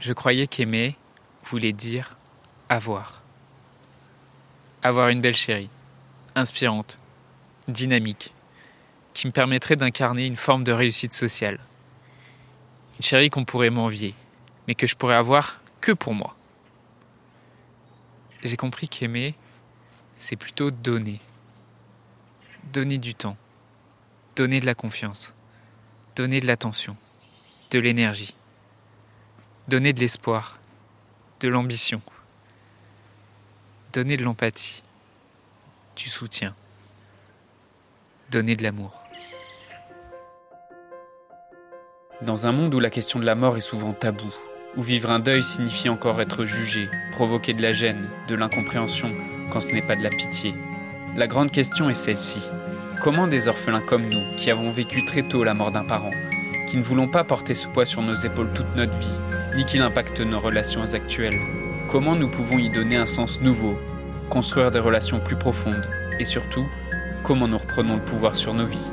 Je croyais qu'aimer voulait dire avoir. Avoir une belle chérie, inspirante, dynamique, qui me permettrait d'incarner une forme de réussite sociale. Une chérie qu'on pourrait m'envier, mais que je pourrais avoir que pour moi. J'ai compris qu'aimer, c'est plutôt donner. Donner du temps, donner de la confiance, donner de l'attention, de l'énergie donner de l'espoir, de l'ambition, donner de l'empathie, du soutien, donner de l'amour. Dans un monde où la question de la mort est souvent taboue, où vivre un deuil signifie encore être jugé, provoquer de la gêne, de l'incompréhension, quand ce n'est pas de la pitié, la grande question est celle-ci. Comment des orphelins comme nous, qui avons vécu très tôt la mort d'un parent, qui ne voulons pas porter ce poids sur nos épaules toute notre vie, ni qu'il impacte nos relations actuelles. Comment nous pouvons y donner un sens nouveau, construire des relations plus profondes et surtout, comment nous reprenons le pouvoir sur nos vies?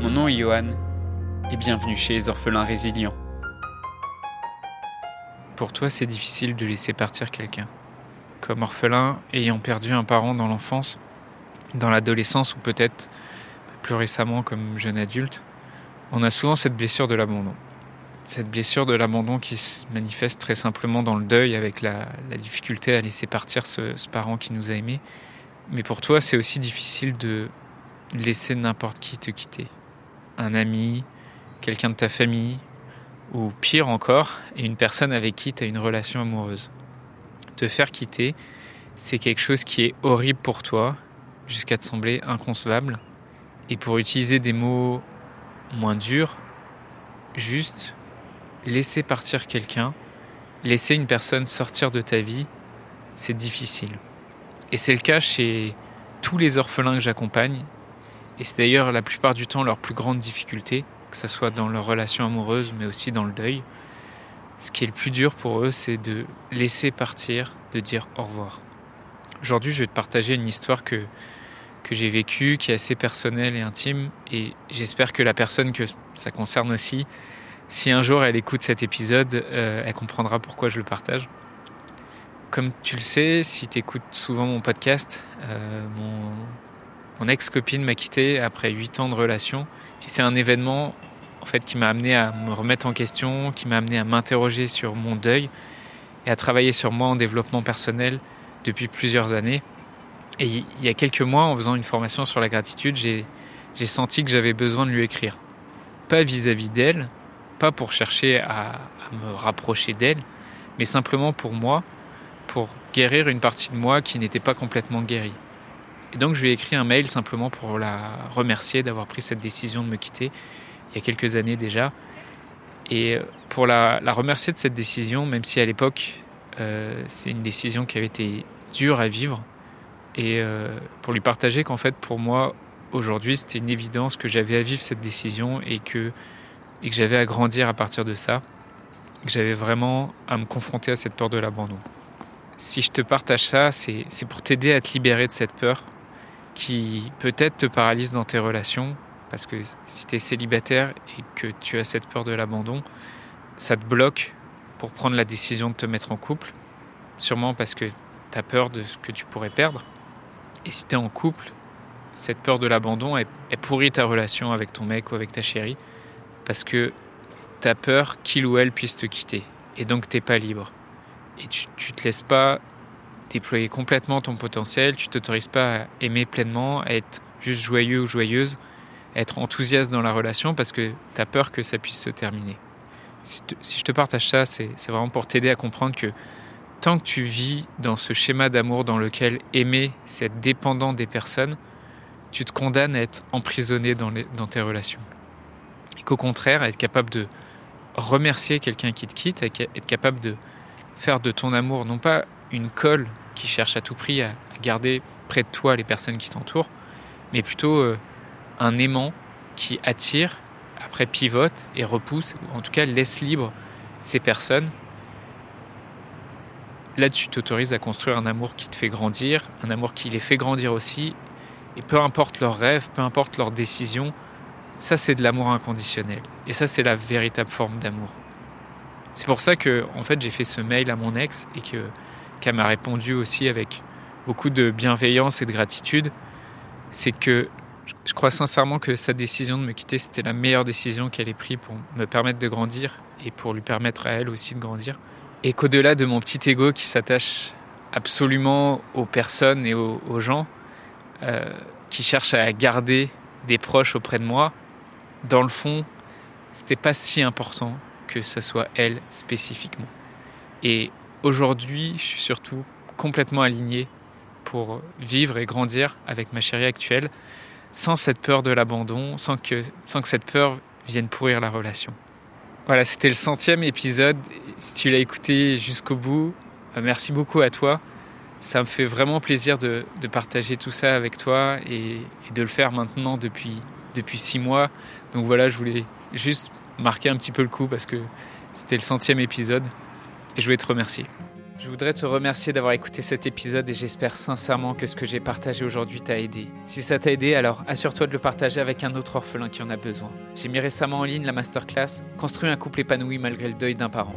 Mon nom est Johan et bienvenue chez les orphelins résilients. Pour toi, c'est difficile de laisser partir quelqu'un. Comme orphelin ayant perdu un parent dans l'enfance, dans l'adolescence ou peut-être plus récemment comme jeune adulte, on a souvent cette blessure de l'abandon cette blessure de l'abandon qui se manifeste très simplement dans le deuil avec la, difficulté à laisser partir ce, parent qui nous a aimés. Mais pour toi, c'est aussi difficile de laisser n'importe qui te quitter. Un ami, quelqu'un de ta famille, ou pire encore, une personne avec qui tu as une relation amoureuse. Te faire quitter, c'est quelque chose qui est horrible pour toi, jusqu'à te sembler inconcevable. Et pour utiliser des mots moins durs, juste laisser partir quelqu'un, laisser une personne sortir de ta vie, c'est difficile. Et c'est le cas chez tous les orphelins que j'accompagne. Et c'est d'ailleurs la plupart du temps leur plus grande difficulté, que ce soit dans leur relation amoureuse, mais aussi dans le deuil. Ce qui est le plus dur pour eux, c'est de laisser partir, de dire au revoir. Aujourd'hui, je vais te partager une histoire que, que j'ai vécue, qui est assez personnelle et intime, et j'espère que la personne que ça concerne aussi si un jour elle écoute cet épisode, euh, elle comprendra pourquoi je le partage. Comme tu le sais, si tu écoutes souvent mon podcast, euh, mon, ex-copine m'a quitté après 8 ans de relation. Et c'est un événement en fait, qui m'a amené à me remettre en question, qui m'a amené à m'interroger sur mon deuil et à travailler sur moi en développement personnel depuis plusieurs années. Et il y a quelques mois, en faisant une formation sur la gratitude, j'ai senti que j'avais besoin de lui écrire. Pas vis-à-vis d'elle, pas pour chercher à, me rapprocher d'elle, mais simplement pour moi, pour guérir une partie de moi qui n'était pas complètement guérie. Et donc je lui ai écrit un mail simplement pour la remercier d'avoir pris cette décision de me quitter il y a quelques années déjà. Et pour la, remercier de cette décision, même si à l'époque euh, c'est une décision qui avait été dure à vivre, et euh, pour lui partager qu'en fait pour moi aujourd'hui c'était une évidence que j'avais à vivre cette décision et que et que j'avais à grandir à partir de ça, que j'avais vraiment à me confronter à cette peur de l'abandon. Si je te partage ça, c'est pour t'aider à te libérer de cette peur qui peut-être te paralyse dans tes relations, parce que si tu es célibataire et que tu as cette peur de l'abandon, ça te bloque pour prendre la décision de te mettre en couple, sûrement parce que tu as peur de ce que tu pourrais perdre. Et si tu es en couple, cette peur de l'abandon, elle, elle pourrit ta relation avec ton mec ou avec ta chérie parce que tu as peur qu'il ou elle puisse te quitter. Et donc tu n'es pas libre. Et tu ne te laisses pas déployer complètement ton potentiel, tu t'autorises pas à aimer pleinement, à être juste joyeux ou joyeuse, à être enthousiaste dans la relation parce que tu as peur que ça puisse se terminer. Si, si je te partage ça, c'est vraiment pour t'aider à comprendre que tant que tu vis dans ce schéma d'amour dans lequel aimer, c'est être dépendant des personnes, tu te condamnes à être emprisonné dans tes relations qu'au contraire, être capable de remercier quelqu'un qui te quitte, être capable de faire de ton amour non pas une colle qui cherche à tout prix à, garder près de toi les personnes qui t'entourent, mais plutôt euh, un aimant qui attire, après pivote et repousse, ou en tout cas laisse libre ces personnes. Là, tu t'autorises à construire un amour qui te fait grandir, un amour qui les fait grandir aussi, et peu importe leurs rêves, peu importe leurs décisions, ça, c'est de l'amour inconditionnel. Et ça, c'est la véritable forme d'amour. C'est pour ça que en fait j'ai fait ce mail à mon ex et que qu'elle m'a répondu aussi avec beaucoup de bienveillance et de gratitude. C'est que je crois sincèrement que sa décision de me quitter, c'était la meilleure décision qu'elle ait prise pour me permettre de grandir et pour lui permettre à elle aussi de grandir. Et qu'au-delà de mon petit ego qui s'attache absolument aux personnes et aux, gens, euh, qui cherchent à garder des proches auprès de moi, dans le fond, c'était pas si important que ce soit elle spécifiquement. Et aujourd'hui, je suis surtout complètement aligné pour vivre et grandir avec ma chérie actuelle sans cette peur de l'abandon, sans que, sans que cette peur vienne pourrir la relation. Voilà, c'était le centième épisode. Si tu l'as écouté jusqu'au bout, euh, merci beaucoup à toi. Ça me fait vraiment plaisir de, partager tout ça avec toi et, de le faire maintenant depuis, depuis six mois. Donc voilà, je voulais juste marquer un petit peu le coup parce que c'était le centième épisode et je voulais te remercier. Je voudrais te remercier d'avoir écouté cet épisode et j'espère sincèrement que ce que j'ai partagé aujourd'hui t'a aidé. Si ça t'a aidé, alors assure-toi de le partager avec un autre orphelin qui en a besoin. J'ai mis récemment en ligne la masterclass Construire un couple épanoui malgré le deuil d'un parent.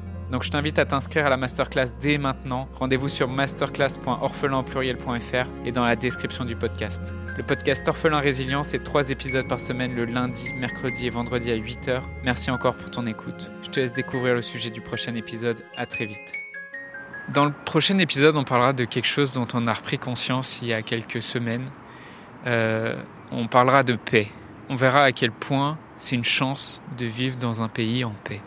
Donc je t'invite à t'inscrire à la masterclass dès maintenant. Rendez-vous sur masterclass.orphelinpluriel.fr et dans la description du podcast. Le podcast Orphelin Résilient, c'est trois épisodes par semaine le lundi, mercredi et vendredi à 8h. Merci encore pour ton écoute. Je te laisse découvrir le sujet du prochain épisode. À très vite. Dans le prochain épisode, on parlera de quelque chose dont on a repris conscience il y a quelques semaines. Euh, on parlera de paix. On verra à quel point c'est une chance de vivre dans un pays en paix.